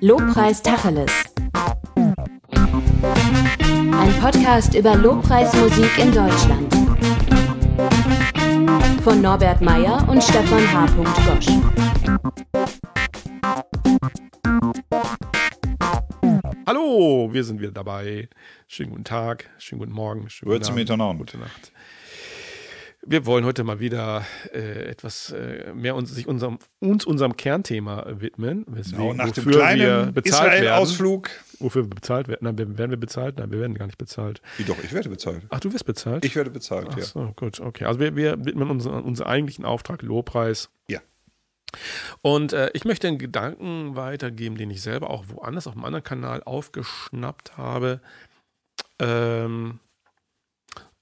Lobpreis Tacheles. Ein Podcast über Lobpreismusik in Deutschland. Von Norbert Meyer und Stefan H. Gosch. Hallo, wir sind wieder dabei. Schönen guten Tag, schönen guten Morgen, schönen guten Abend, gute Nacht. Wir wollen heute mal wieder äh, etwas äh, mehr uns, sich unserem, uns unserem Kernthema widmen. Genau, nach dem kleinen Israel-Ausflug. Wofür wir bezahlt werden. Nein, werden wir bezahlt? Nein, wir werden gar nicht bezahlt. Wie doch, ich werde bezahlt. Ach, du wirst bezahlt? Ich werde bezahlt, Ach ja. so, gut, okay. Also wir, wir widmen unseren, unseren eigentlichen Auftrag Lobpreis. Ja. Und äh, ich möchte einen Gedanken weitergeben, den ich selber auch woanders auf einem anderen Kanal aufgeschnappt habe. Ähm,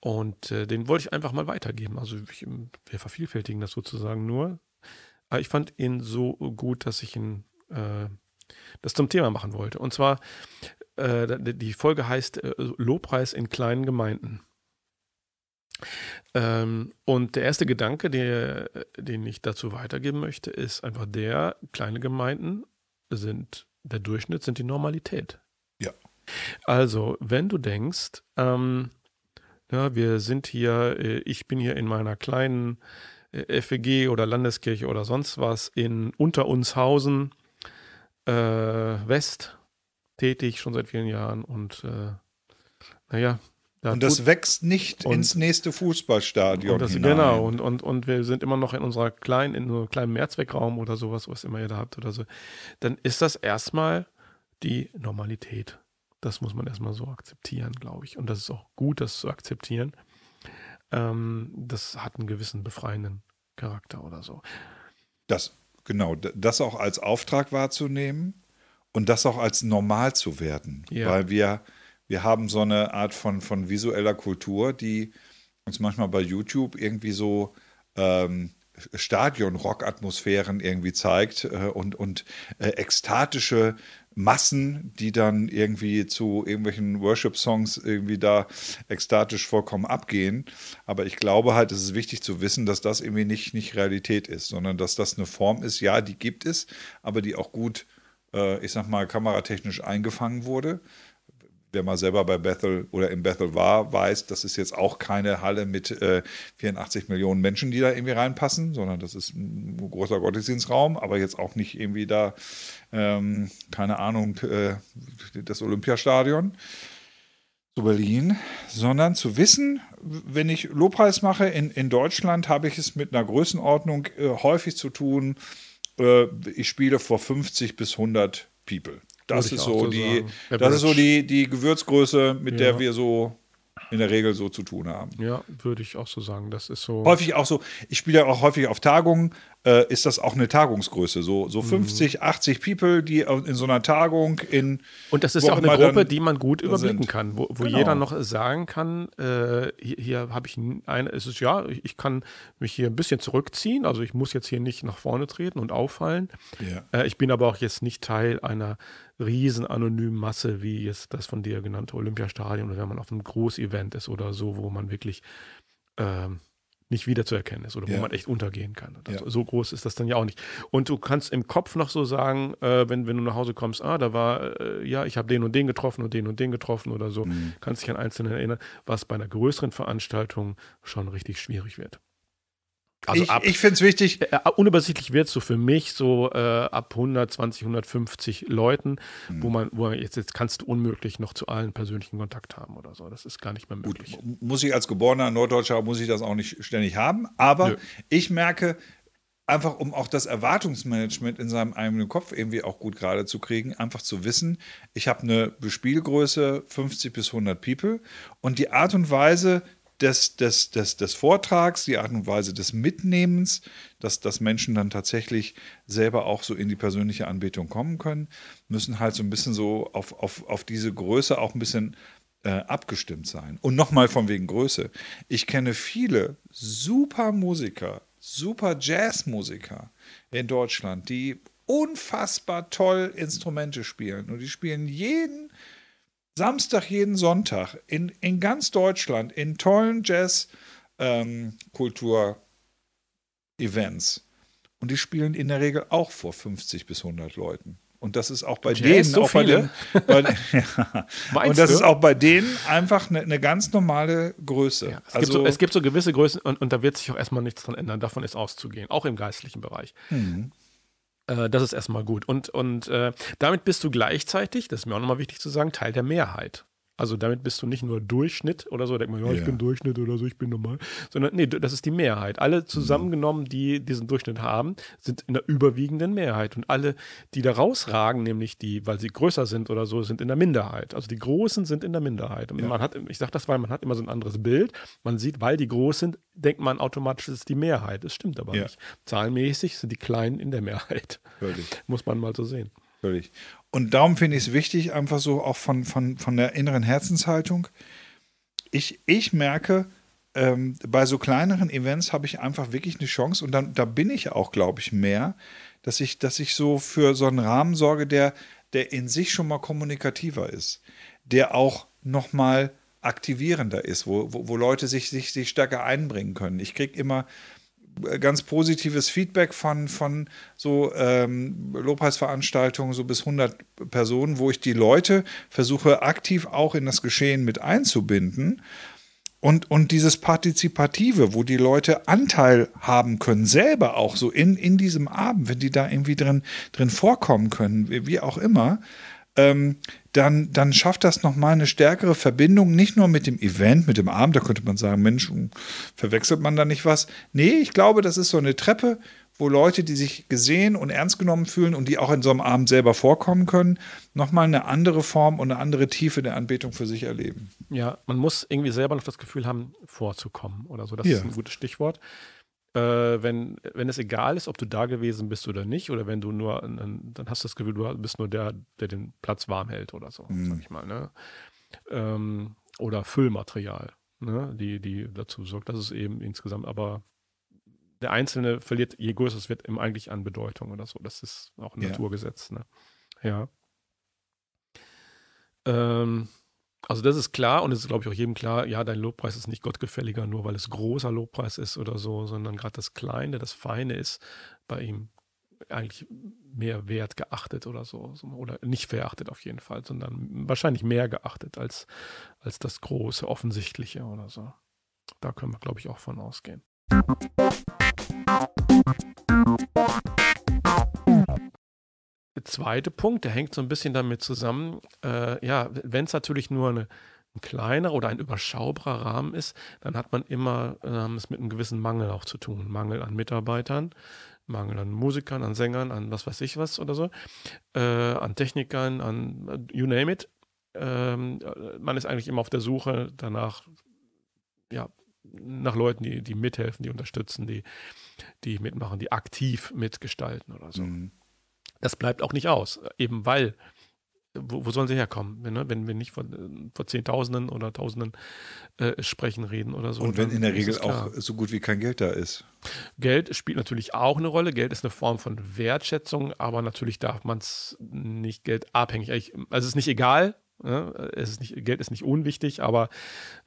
und äh, den wollte ich einfach mal weitergeben. Also ich, wir vervielfältigen das sozusagen nur. Aber ich fand ihn so gut, dass ich ihn äh, das zum Thema machen wollte. Und zwar, äh, die Folge heißt äh, Lobpreis in kleinen Gemeinden. Ähm, und der erste Gedanke, der, den ich dazu weitergeben möchte, ist einfach der, kleine Gemeinden sind, der Durchschnitt sind die Normalität. Ja. Also, wenn du denkst, ähm, ja, wir sind hier, äh, ich bin hier in meiner kleinen äh, FEG oder Landeskirche oder sonst was in Unterunshausen äh, West tätig, schon seit vielen Jahren und äh, naja. Da und das tut, wächst nicht und, ins nächste Fußballstadion. Und das, genau, und, und, und wir sind immer noch in unserer kleinen, in unserem kleinen Mehrzweckraum oder sowas, was immer ihr da habt oder so. Dann ist das erstmal die Normalität. Das muss man erstmal so akzeptieren, glaube ich. Und das ist auch gut, das zu akzeptieren. Ähm, das hat einen gewissen befreienden Charakter oder so. Das, genau, das auch als Auftrag wahrzunehmen und das auch als normal zu werden. Ja. Weil wir, wir haben so eine Art von, von visueller Kultur, die uns manchmal bei YouTube irgendwie so ähm, Stadion-Rock-Atmosphären irgendwie zeigt äh, und, und äh, ekstatische Massen, die dann irgendwie zu irgendwelchen Worship-Songs irgendwie da ekstatisch vollkommen abgehen. Aber ich glaube halt, es ist wichtig zu wissen, dass das irgendwie nicht, nicht Realität ist, sondern dass das eine Form ist, ja, die gibt es, aber die auch gut, äh, ich sag mal, kameratechnisch eingefangen wurde wer mal selber bei Bethel oder in Bethel war, weiß, das ist jetzt auch keine Halle mit äh, 84 Millionen Menschen, die da irgendwie reinpassen, sondern das ist ein großer Gottesdienstraum, aber jetzt auch nicht irgendwie da, ähm, keine Ahnung, äh, das Olympiastadion zu Berlin, sondern zu wissen, wenn ich Lobpreis mache in, in Deutschland, habe ich es mit einer Größenordnung äh, häufig zu tun. Äh, ich spiele vor 50 bis 100 People. Das ist so, die, das ist so die, die Gewürzgröße, mit ja. der wir so in der Regel so zu tun haben. Ja, würde ich auch so sagen. Das ist so. Häufig auch so, ich spiele ja auch häufig auf Tagungen, äh, ist das auch eine Tagungsgröße. So, so 50, mhm. 80 People, die in so einer Tagung in. Und das ist ja auch eine Gruppe, die man gut überblicken sind. kann, wo, wo genau. jeder noch sagen kann, äh, hier, hier habe ich eine, es ist ja, ich kann mich hier ein bisschen zurückziehen, also ich muss jetzt hier nicht nach vorne treten und auffallen. Ja. Äh, ich bin aber auch jetzt nicht Teil einer riesen anonymen Masse, wie jetzt das von dir genannte Olympiastadion oder wenn man auf einem Großevent ist oder so, wo man wirklich ähm, nicht wiederzuerkennen ist oder ja. wo man echt untergehen kann. Das, ja. So groß ist das dann ja auch nicht. Und du kannst im Kopf noch so sagen, äh, wenn, wenn du nach Hause kommst, ah, da war, äh, ja, ich habe den und den getroffen und den und den getroffen oder so, mhm. kannst dich an Einzelne erinnern, was bei einer größeren Veranstaltung schon richtig schwierig wird. Also ich, ich finde es wichtig. Äh, äh, unübersichtlich wird es so für mich so äh, ab 120, 150 Leuten, mhm. wo man, wo man jetzt, jetzt kannst du unmöglich noch zu allen persönlichen Kontakt haben oder so. Das ist gar nicht mehr möglich. Gut, muss ich als geborener Norddeutscher, muss ich das auch nicht ständig haben. Aber Nö. ich merke, einfach um auch das Erwartungsmanagement in seinem eigenen Kopf irgendwie auch gut gerade zu kriegen, einfach zu wissen, ich habe eine Spielgröße 50 bis 100 People und die Art und Weise, des, des, des, des Vortrags, die Art und Weise des Mitnehmens, dass, dass Menschen dann tatsächlich selber auch so in die persönliche Anbetung kommen können, müssen halt so ein bisschen so auf, auf, auf diese Größe auch ein bisschen äh, abgestimmt sein. Und nochmal von wegen Größe. Ich kenne viele super Musiker, super Jazzmusiker in Deutschland, die unfassbar toll Instrumente spielen. Und die spielen jeden Samstag, jeden Sonntag in, in ganz Deutschland in tollen Jazz-Kultur-Events. Ähm, und die spielen in der Regel auch vor 50 bis 100 Leuten. Und das ist auch bei Jazz denen, so auch viele. bei den, bei, ja. und das du? ist auch bei denen einfach eine, eine ganz normale Größe. Ja, es, also, gibt so, es, gibt so, gewisse Größen und, und, da wird sich auch erstmal nichts dran ändern. Davon ist auszugehen, auch im geistlichen Bereich. Mhm. Äh, das ist erstmal gut. Und, und äh, damit bist du gleichzeitig, das ist mir auch nochmal wichtig zu sagen, Teil der Mehrheit. Also damit bist du nicht nur Durchschnitt oder so, denkt man, ja, ich ja. bin Durchschnitt oder so, ich bin normal, sondern nee, das ist die Mehrheit. Alle mhm. zusammengenommen, die diesen Durchschnitt haben, sind in der überwiegenden Mehrheit. Und alle, die da rausragen, nämlich die, weil sie größer sind oder so, sind in der Minderheit. Also die Großen sind in der Minderheit. Und ja. man hat, ich sage das, weil man hat immer so ein anderes Bild. Man sieht, weil die groß sind, denkt man automatisch, es ist die Mehrheit. Das stimmt aber ja. nicht. Zahlenmäßig sind die Kleinen in der Mehrheit. Völlig. Muss man mal so sehen. Völlig. Und darum finde ich es wichtig, einfach so auch von, von, von der inneren Herzenshaltung. Ich, ich merke, ähm, bei so kleineren Events habe ich einfach wirklich eine Chance und dann, da bin ich auch, glaube ich, mehr, dass ich, dass ich so für so einen Rahmen sorge, der, der in sich schon mal kommunikativer ist, der auch nochmal aktivierender ist, wo, wo, wo Leute sich, sich, sich stärker einbringen können. Ich kriege immer ganz positives Feedback von, von so ähm, Lobpreisveranstaltungen, so bis 100 Personen, wo ich die Leute versuche aktiv auch in das Geschehen mit einzubinden. Und, und dieses Partizipative, wo die Leute Anteil haben können, selber auch so in, in diesem Abend, wenn die da irgendwie drin, drin vorkommen können, wie, wie auch immer, ähm, dann, dann schafft das nochmal eine stärkere Verbindung, nicht nur mit dem Event, mit dem Abend, da könnte man sagen, Mensch, hm, verwechselt man da nicht was? Nee, ich glaube, das ist so eine Treppe, wo Leute, die sich gesehen und ernst genommen fühlen und die auch in so einem Abend selber vorkommen können, nochmal eine andere Form und eine andere Tiefe der Anbetung für sich erleben. Ja, man muss irgendwie selber noch das Gefühl haben, vorzukommen oder so. Das ja. ist ein gutes Stichwort äh, wenn, wenn es egal ist, ob du da gewesen bist oder nicht, oder wenn du nur, dann hast du das Gefühl, du bist nur der, der den Platz warm hält oder so, mhm. sag ich mal. Ne? Ähm, oder Füllmaterial, ne? die, die dazu sorgt, dass es eben insgesamt, aber der Einzelne verliert, je größer es wird, eben eigentlich an Bedeutung oder so. Das ist auch ein ja. Naturgesetz. Ne? Ja. Ähm, also das ist klar und es ist, glaube ich, auch jedem klar, ja, dein Lobpreis ist nicht gottgefälliger, nur weil es großer Lobpreis ist oder so, sondern gerade das Kleine, das Feine ist bei ihm eigentlich mehr wert geachtet oder so. Oder nicht verachtet auf jeden Fall, sondern wahrscheinlich mehr geachtet als, als das große, offensichtliche oder so. Da können wir, glaube ich, auch von ausgehen. Zweite Punkt, der hängt so ein bisschen damit zusammen, äh, ja, wenn es natürlich nur eine, ein kleiner oder ein überschaubarer Rahmen ist, dann hat man immer äh, es mit einem gewissen Mangel auch zu tun. Mangel an Mitarbeitern, Mangel an Musikern, an Sängern, an was weiß ich was oder so, äh, an Technikern, an you name it. Ähm, man ist eigentlich immer auf der Suche danach, ja, nach Leuten, die, die mithelfen, die unterstützen, die, die mitmachen, die aktiv mitgestalten oder so. Mhm das bleibt auch nicht aus, eben weil wo, wo, sollen sie herkommen, wenn, ne? wenn wir nicht von, von Zehntausenden oder Tausenden äh, sprechen, reden oder so. Und wenn in der Regel auch so gut wie kein Geld da ist. Geld spielt natürlich auch eine Rolle. Geld ist eine Form von Wertschätzung, aber natürlich darf man es nicht geldabhängig. Also es ist nicht egal, ist nicht, Geld ist nicht unwichtig, aber.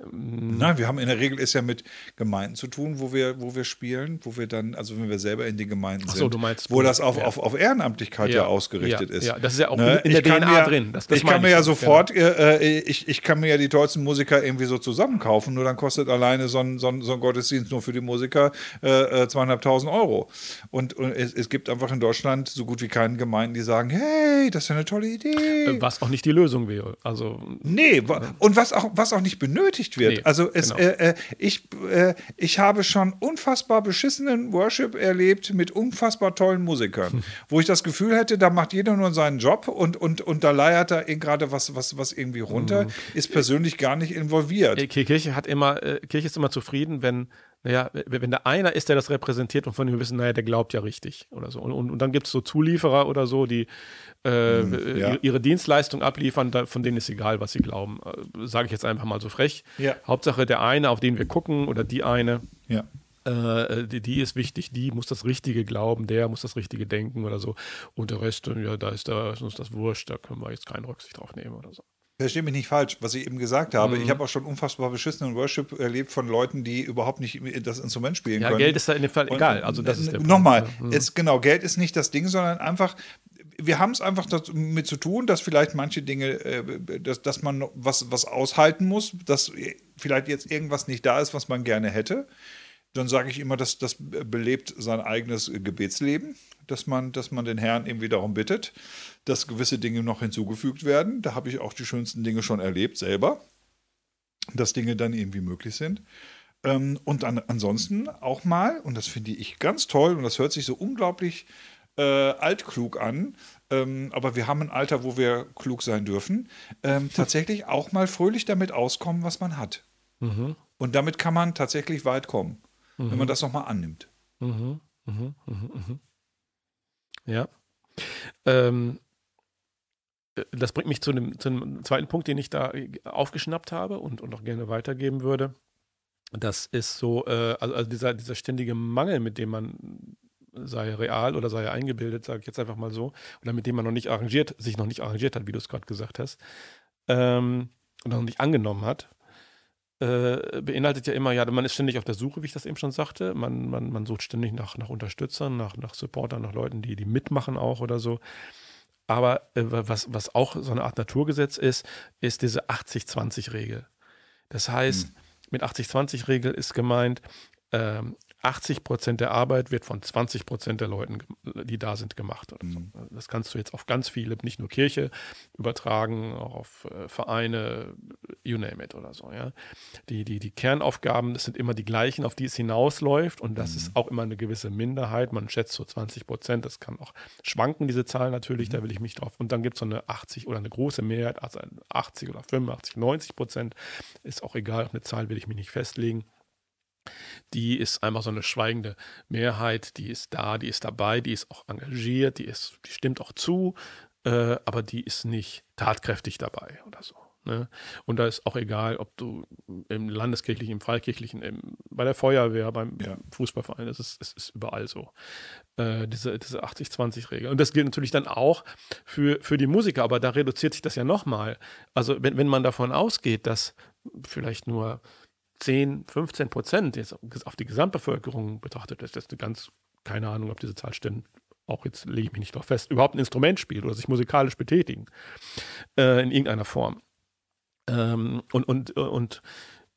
Ähm, Nein, wir haben in der Regel ist ja mit Gemeinden zu tun, wo wir, wo wir spielen, wo wir dann, also wenn wir selber in den Gemeinden so, sind, meinst, wo das auf, ja. auf, auf Ehrenamtlichkeit ja, ja ausgerichtet ja, ist. Ja, das ist ja auch ne? in der DNA ja, drin. Das, das ich kann mir ja sofort, genau. äh, ich, ich kann mir ja die tollsten Musiker irgendwie so zusammenkaufen, nur dann kostet alleine so ein, so ein, so ein Gottesdienst nur für die Musiker äh, äh zweieinhalbtausend Euro. Und, und es, es, gibt einfach in Deutschland so gut wie keine Gemeinden, die sagen, hey, das ist ja eine tolle Idee. Äh, was auch nicht die Lösung wäre. Also nee, und was auch, was auch nicht benötigt wird. Nee, also es, genau. äh, äh, ich, äh, ich habe schon unfassbar beschissenen Worship erlebt mit unfassbar tollen Musikern, hm. wo ich das Gefühl hätte, da macht jeder nur seinen Job und, und, und da leiert da gerade was, was, was irgendwie runter, mhm. ist persönlich gar nicht involviert. Äh, Kirche hat immer, äh, Kirche ist immer zufrieden, wenn naja, wenn da einer ist, der das repräsentiert und von dem wir wissen, naja, der glaubt ja richtig oder so. Und, und, und dann gibt es so Zulieferer oder so, die äh, mhm, ja. ihre Dienstleistung abliefern, da, von denen ist egal, was sie glauben. Äh, Sage ich jetzt einfach mal so frech. Ja. Hauptsache der eine, auf den wir gucken oder die eine. Ja. Äh, die, die, ist wichtig, die muss das Richtige glauben, der muss das Richtige denken oder so. Und der Rest, ja, da ist, da ist uns das wurscht, da können wir jetzt keine Rücksicht drauf nehmen oder so. Verstehe mich nicht falsch, was ich eben gesagt habe. Mhm. Ich habe auch schon unfassbar beschissenen Worship erlebt von Leuten, die überhaupt nicht das Instrument spielen ja, können. Ja, Geld ist da in dem Fall egal. Also das ist der Nochmal, Punkt. Mhm. jetzt genau, Geld ist nicht das Ding, sondern einfach, wir haben es einfach damit zu tun, dass vielleicht manche Dinge, äh, dass, dass man was, was aushalten muss, dass vielleicht jetzt irgendwas nicht da ist, was man gerne hätte. Dann sage ich immer, dass das belebt sein eigenes Gebetsleben, dass man, dass man den Herrn irgendwie darum bittet, dass gewisse Dinge noch hinzugefügt werden. Da habe ich auch die schönsten Dinge schon erlebt selber, dass Dinge dann irgendwie möglich sind. Ähm, und an, ansonsten auch mal, und das finde ich ganz toll, und das hört sich so unglaublich äh, altklug an, ähm, aber wir haben ein Alter, wo wir klug sein dürfen, ähm, tatsächlich auch mal fröhlich damit auskommen, was man hat. Mhm. Und damit kann man tatsächlich weit kommen, mhm. wenn man das nochmal annimmt. Mhm. mhm. mhm. mhm. Ja. Ähm, äh, das bringt mich zu einem, zu einem, zweiten Punkt, den ich da aufgeschnappt habe und, und auch gerne weitergeben würde. Das ist so, äh, also, also, dieser, dieser ständige Mangel, mit dem man sei real oder sei eingebildet, sage ich jetzt einfach mal so, oder mit dem man noch nicht arrangiert, sich noch nicht arrangiert hat, wie du es gerade gesagt hast, ähm, und noch nicht angenommen hat, äh, beinhaltet ja immer, ja, man ist ständig auf der Suche, wie ich das eben schon sagte. Man, man, man sucht ständig nach, nach Unterstützern, nach, nach Supportern, nach Leuten, die, die mitmachen auch oder so. Aber äh, was, was auch so eine Art Naturgesetz ist, ist diese 80-20-Regel. Das heißt, hm. mit 80-20-Regel ist gemeint, ähm, 80 Prozent der Arbeit wird von 20 Prozent der Leuten, die da sind, gemacht. So. Mhm. Das kannst du jetzt auf ganz viele, nicht nur Kirche, übertragen, auch auf äh, Vereine, you name it oder so. Ja. Die, die, die Kernaufgaben, das sind immer die gleichen, auf die es hinausläuft und das mhm. ist auch immer eine gewisse Minderheit. Man schätzt so 20 Prozent, das kann auch schwanken, diese Zahl natürlich, mhm. da will ich mich drauf. Und dann gibt es so eine 80 oder eine große Mehrheit, also 80 oder 85, 90 Prozent, ist auch egal, auf eine Zahl will ich mich nicht festlegen die ist einfach so eine schweigende Mehrheit, die ist da, die ist dabei, die ist auch engagiert, die, ist, die stimmt auch zu, äh, aber die ist nicht tatkräftig dabei oder so. Ne? Und da ist auch egal, ob du im landeskirchlichen, im freikirchlichen, im, bei der Feuerwehr, beim ja. Fußballverein, es ist, es ist überall so. Äh, diese diese 80-20-Regel. Und das gilt natürlich dann auch für, für die Musiker, aber da reduziert sich das ja nochmal. Also wenn, wenn man davon ausgeht, dass vielleicht nur 10, 15 Prozent jetzt auf die Gesamtbevölkerung betrachtet, ist das eine ganz, keine Ahnung, ob diese Zahl stimmt, auch jetzt lege ich mich nicht drauf fest, überhaupt ein Instrument spielt oder sich musikalisch betätigen äh, in irgendeiner Form. Ähm, und, und, und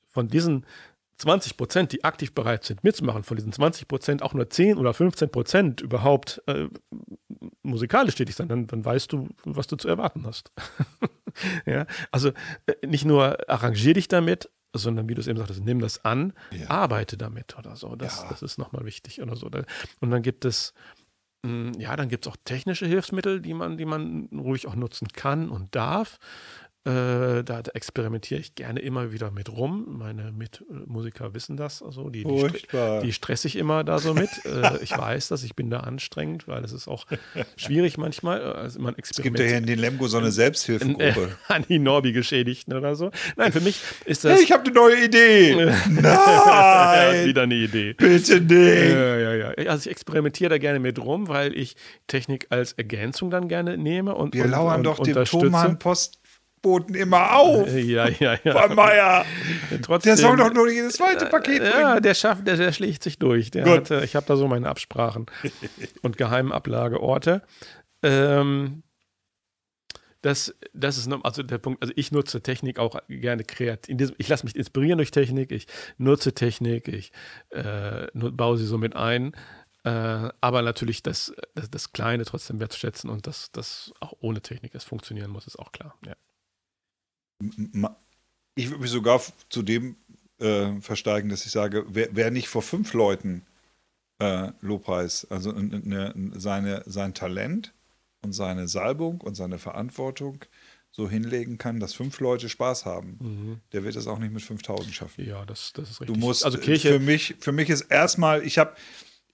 von diesen 20 Prozent, die aktiv bereit sind mitzumachen, von diesen 20 Prozent auch nur 10 oder 15 Prozent überhaupt äh, musikalisch tätig sein, dann, dann weißt du, was du zu erwarten hast. ja, also äh, nicht nur arrangier dich damit, sondern wie du es eben sagtest, nimm das an, ja. arbeite damit oder so. Das, ja. das ist nochmal wichtig oder so. Und dann gibt es, hm, ja, dann gibt es auch technische Hilfsmittel, die man, die man ruhig auch nutzen kann und darf. Äh, da, experimentiere ich gerne immer wieder mit rum. Meine Mitmusiker wissen das. Also die, die, st die stresse ich immer da so mit. äh, ich weiß das, ich bin da anstrengend, weil es ist auch schwierig manchmal. Also man es gibt ja hier in den Lemgo so eine Selbsthilfegruppe. Äh, an die Norbi-Geschädigten oder so. Nein, für mich ist das. Hey, ich habe eine neue Idee. Nein! wieder eine Idee. Bitte nicht. Ja, ja, ja. Also ich experimentiere da gerne mit rum, weil ich Technik als Ergänzung dann gerne nehme und Wir und, lauern und, doch dem Thomann Post Boten immer auf. Ja, ja, ja. Von Meier. Trotzdem, der soll doch nur jedes zweite Paket bringen. Ja, der schafft, der, der schlägt sich durch. Der Hat, ich habe da so meine Absprachen und geheimen Ablageorte. Ähm, das, das ist also der Punkt. Also ich nutze Technik auch gerne kreativ. Ich lasse mich inspirieren durch Technik. Ich nutze Technik. Ich äh, baue sie so mit ein. Äh, aber natürlich das, das, das, Kleine trotzdem wertzuschätzen und dass das auch ohne Technik es funktionieren muss, ist auch klar. Ja ich würde mich sogar zu dem äh, versteigen, dass ich sage, wer, wer nicht vor fünf Leuten äh, Lobpreis, also ne, seine, sein Talent und seine Salbung und seine Verantwortung so hinlegen kann, dass fünf Leute Spaß haben, mhm. der wird es auch nicht mit 5000 schaffen. Ja, das, das ist richtig. Du musst, also Kirche. Für mich, für mich ist erstmal, ich habe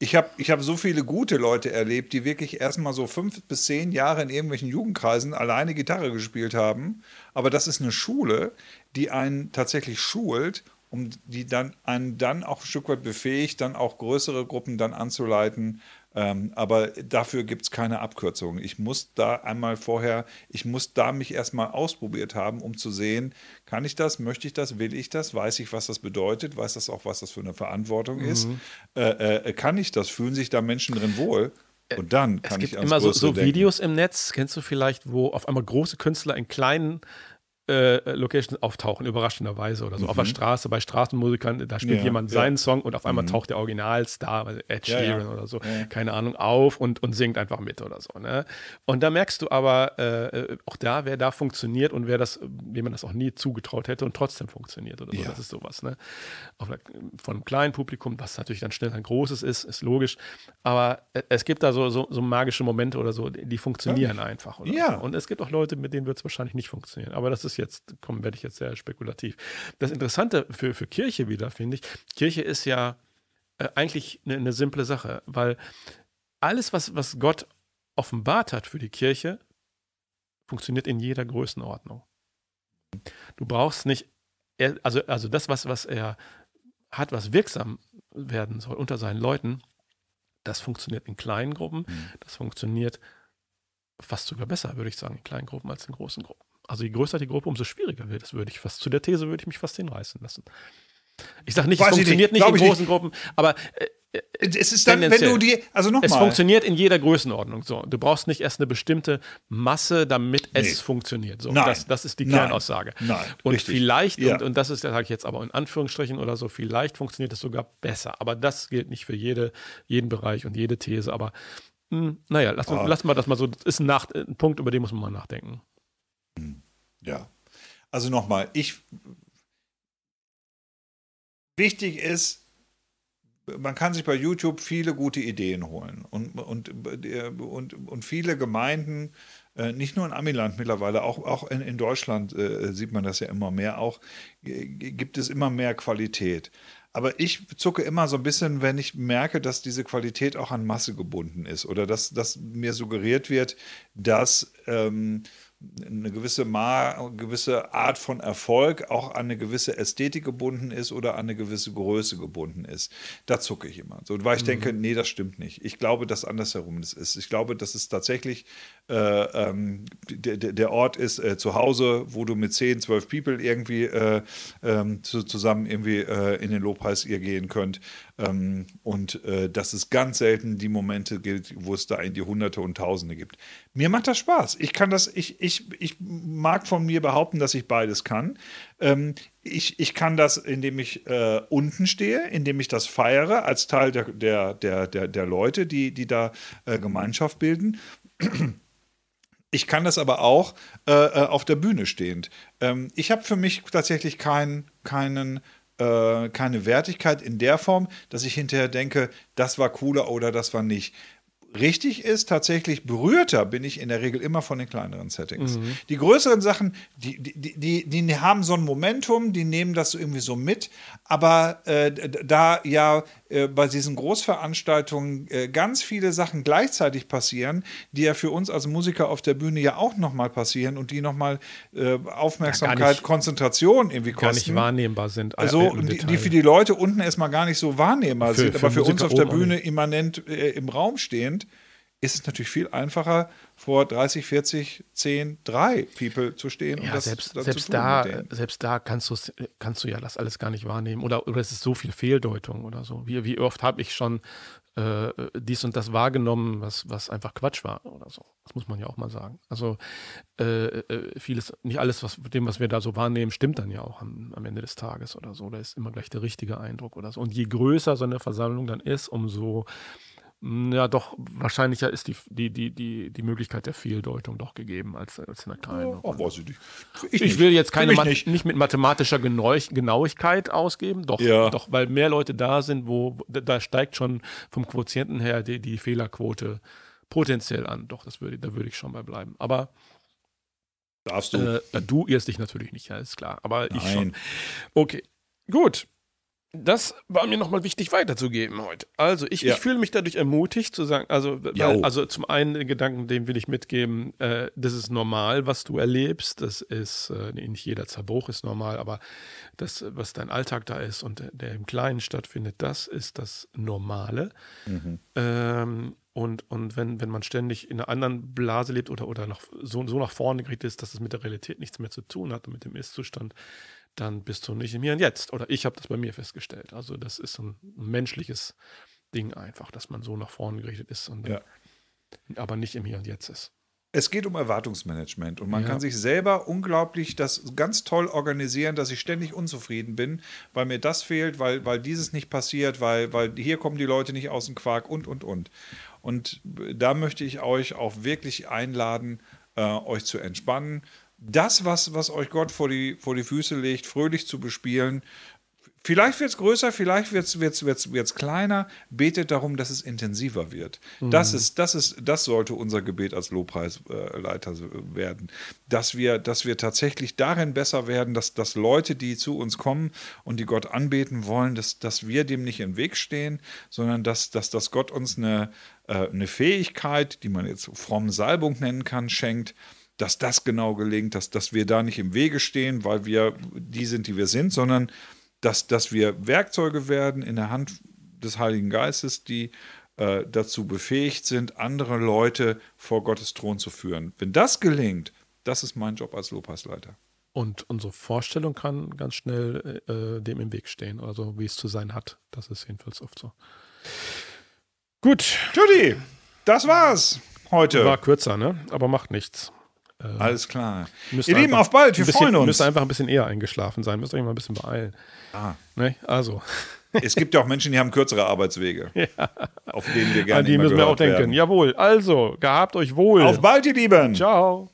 ich habe ich hab so viele gute Leute erlebt, die wirklich erstmal so fünf bis zehn Jahre in irgendwelchen Jugendkreisen alleine Gitarre gespielt haben. Aber das ist eine Schule, die einen tatsächlich schult, um die dann einen dann auch ein Stück weit befähigt, dann auch größere Gruppen dann anzuleiten Ähm, aber dafür gibt es keine Abkürzung. Ich muss da einmal vorher, ich muss da mich erstmal ausprobiert haben, um zu sehen, kann ich das, möchte ich das, will ich das, weiß ich, was das bedeutet, weiß das auch, was das für eine Verantwortung mhm. ist, äh, äh, kann ich das, fühlen sich da Menschen drin wohl? Und dann kann es gibt ich immer so, so Videos im Netz, kennst du vielleicht, wo auf einmal große Künstler in kleinen äh, Locations auftauchen, überraschenderweise oder so. Mhm. Auf der Straße, bei Straßenmusikern, da spielt ja, jemand ja. seinen Song und auf einmal mhm. taucht der Originalstar, also Ed Sheeran ja, oder so, keine Ahnung, auf und, und singt einfach mit oder so. Ne? Und da merkst du aber äh, auch da, wer da funktioniert und wer das, wem man das auch nie zugetraut hätte und trotzdem funktioniert oder so. Das ist sowas. Ne? Einer, von einem kleinen Publikum, was natürlich dann schnell ein großes ist, ist logisch. Aber äh, es gibt da so, so, so magische Momente oder so, die, die funktionieren einfach. ja. So. Und es gibt auch Leute, mit denen wird es wahrscheinlich nicht funktionieren. Aber das ist ist jetzt, komm, werde ich jetzt sehr spekulativ. Das Interessante für, für Kirche wieder, finde ich, Kirche ist ja äh, eigentlich eine, eine simple Sache, weil alles, was, was Gott offenbart hat für die Kirche, funktioniert in jeder Größenordnung. Du brauchst nicht, also, also das, was, was er hat, was wirksam werden soll unter seinen Leuten, das funktioniert in kleinen Gruppen, mhm. das funktioniert fast sogar besser, würde ich sagen, in kleinen Gruppen als in großen Gruppen. Also je größer die Gruppe, umso schwieriger wird es, würde ich fast. Zu der These würde ich mich fast hinreißen lassen. Ich sage nicht, Weiß es funktioniert nicht, nicht in großen nicht. Gruppen, aber äh, äh, es ist dann, wenn du die, also nochmal. Es funktioniert in jeder Größenordnung. So, du brauchst nicht erst eine bestimmte Masse, damit nee. es funktioniert. So, Nein. Das, das ist die Kernaussage. Nein. Und Richtig. vielleicht, ja. und, und das ist, sage ich jetzt aber in Anführungsstrichen oder so, vielleicht funktioniert es sogar besser. Aber das gilt nicht für jede, jeden Bereich und jede These. Aber mh, hm, naja, lassen, ah. lassen wir das mal so. Das ist ein, Nach ein Punkt, über den muss man mal nachdenken. Ja. Also nochmal, ich. Wichtig ist, man kann sich bei YouTube viele gute Ideen holen. Und, und, und, und viele Gemeinden, äh, nicht nur in Amiland mittlerweile, auch, auch in, in Deutschland äh, sieht man das ja immer mehr, auch gibt es immer mehr Qualität. Aber ich zucke immer so ein bisschen, wenn ich merke, dass diese Qualität auch an Masse gebunden ist oder dass, dass mir suggeriert wird, dass ähm, eine gewisse, Ma gewisse Art von Erfolg auch an eine gewisse Ästhetik gebunden ist oder an eine gewisse Größe gebunden ist. Da zucke ich immer. So, weil ich mhm. denke, nee, das stimmt nicht. Ich glaube, dass andersherum das ist. Ich glaube, dass es tatsächlich äh, ähm, der, Ort ist äh, zu Hause, wo du mit 10, 12 People irgendwie äh, ähm, zu, zusammen irgendwie äh, in den Lobpreis ihr gehen könnt. Ähm, und äh, dass es ganz selten die Momente gilt, wo es da in die Hunderte und Tausende gibt. Mir macht das Spaß. Ich kann das, ich, ich, ich mag von mir behaupten, dass ich beides kann. Ähm, ich, ich kann das, indem ich äh, unten stehe, indem ich das feiere als Teil der, der, der, der, der Leute, die, die da äh, Gemeinschaft bilden. Ich kann das aber auch äh, äh auf der Bühne stehend. Ähm, ich habe für mich tatsächlich kein, keinen äh, keine Wertigkeit in der Form, dass ich hinterher denke, das war cooler oder das war nicht richtig ist, tatsächlich berührter bin ich in der Regel immer von den kleineren Settings. Mhm. Die größeren Sachen, die, die, die, die, haben so ein Momentum, die nehmen das irgendwie so mit, aber äh, da ja äh, bei diesen Großveranstaltungen äh, ganz viele Sachen gleichzeitig passieren, die ja für uns als Musiker auf der Bühne ja auch nochmal passieren und die nochmal äh, Aufmerksamkeit, ja, nicht, Konzentration irgendwie kosten. Gar nicht wahrnehmbar sind. Also die, die, für die Leute unten erstmal gar nicht so wahrnehmbar für, sind, aber für, für uns auf der Bühne immanent äh, im Raum stehend ist es natürlich viel einfacher, vor 30, 40, 10, 3 People zu stehen ja, und das, selbst, selbst da, selbst da kannst, kannst du ja das alles gar nicht wahrnehmen. Oder, oder es ist so viel Fehldeutung oder so. Wie, wie oft habe ich schon äh, dies und das wahrgenommen, was, was einfach Quatsch war oder so. Das muss man ja auch mal sagen. Also äh, äh, vieles, nicht alles, was dem, was wir da so wahrnehmen, stimmt dann ja auch am, am Ende des Tages oder so. Da ist immer gleich der richtige Eindruck oder so. Und je größer so eine Versammlung dann ist, umso ja, doch, wahrscheinlicher ist die, die, die, die, die Möglichkeit der Fehldeutung doch gegeben als, als in der kleinen. Oh, weiß ich nicht. Ich, ich will jetzt keine nicht. nicht. mit mathematischer Genauigkeit ausgeben, doch, ja. doch, weil mehr Leute da sind, wo da steigt schon vom Quotienten her die, die Fehlerquote potenziell an. Doch, das würde, da würde ich schon bei bleiben. Aber Darfst du? Äh, du irrst dich natürlich nicht, ja, ist klar. Aber Nein. ich schon. Okay, gut. Das war mir nochmal wichtig weiterzugeben heute. Also ich, ja. ich fühle mich dadurch ermutigt zu sagen, also, weil, also zum einen den Gedanken, den will ich mitgeben, äh, das ist normal, was du erlebst. Das ist, äh, nicht jeder Zerbruch ist normal, aber das, was dein Alltag da ist und der im Kleinen stattfindet, das ist das Normale. Mhm. Ähm, und, und wenn, wenn man ständig in einer anderen Blase lebt oder, oder nach, so, so nach vorne gerichtet ist, dass es mit der Realität nichts mehr zu tun hat und mit dem Ist-Zustand, dann bist du nicht im Hier und Jetzt. Oder ich habe das bei mir festgestellt. Also das ist ein menschliches Ding einfach, dass man so nach vorne gerichtet ist und ja. aber nicht im Hier und Jetzt ist. Es geht um Erwartungsmanagement und man ja. kann sich selber unglaublich das ganz toll organisieren, dass ich ständig unzufrieden bin, weil mir das fehlt, weil, weil dieses nicht passiert, weil, weil hier kommen die Leute nicht aus dem Quark und, und, und. Und da möchte ich euch auch wirklich einladen, äh, euch zu entspannen, das, was, was euch Gott vor die, vor die Füße legt, fröhlich zu bespielen. Vielleicht wird es größer, vielleicht wird es wird's, wird's, wird's kleiner. Betet darum, dass es intensiver wird. Mhm. Das, ist, das, ist, das sollte unser Gebet als Lobpreisleiter werden. Dass wir, dass wir tatsächlich darin besser werden, dass, dass Leute, die zu uns kommen und die Gott anbeten wollen, dass, dass wir dem nicht im Weg stehen, sondern dass, dass, dass Gott uns eine, äh, eine Fähigkeit, die man jetzt fromm Salbung nennen kann, schenkt dass das genau gelingt, dass, dass wir da nicht im Wege stehen, weil wir die sind, die wir sind, sondern dass, dass wir Werkzeuge werden in der Hand des Heiligen Geistes, die äh, dazu befähigt sind, andere Leute vor Gottes Thron zu führen. Wenn das gelingt, das ist mein Job als Lobpreisleiter. Und unsere Vorstellung kann ganz schnell äh, dem im Weg stehen, also wie es zu sein hat. Das ist jedenfalls oft so. Gut. Judy, das war's heute. War kürzer, ne? Aber macht nichts. Äh, Alles klar. Ihr Lieben, auf bald, wir bisschen, freuen uns. Müsst einfach ein bisschen eher eingeschlafen sein, müsst euch mal ein bisschen beeilen. Ah. Ne? Also. Es gibt ja auch Menschen, die haben kürzere Arbeitswege, ja. auf denen wir gerne An die müssen wir auch denken. Werden. Jawohl. Also, gehabt euch wohl. Auf bald, ihr Lieben. Ciao.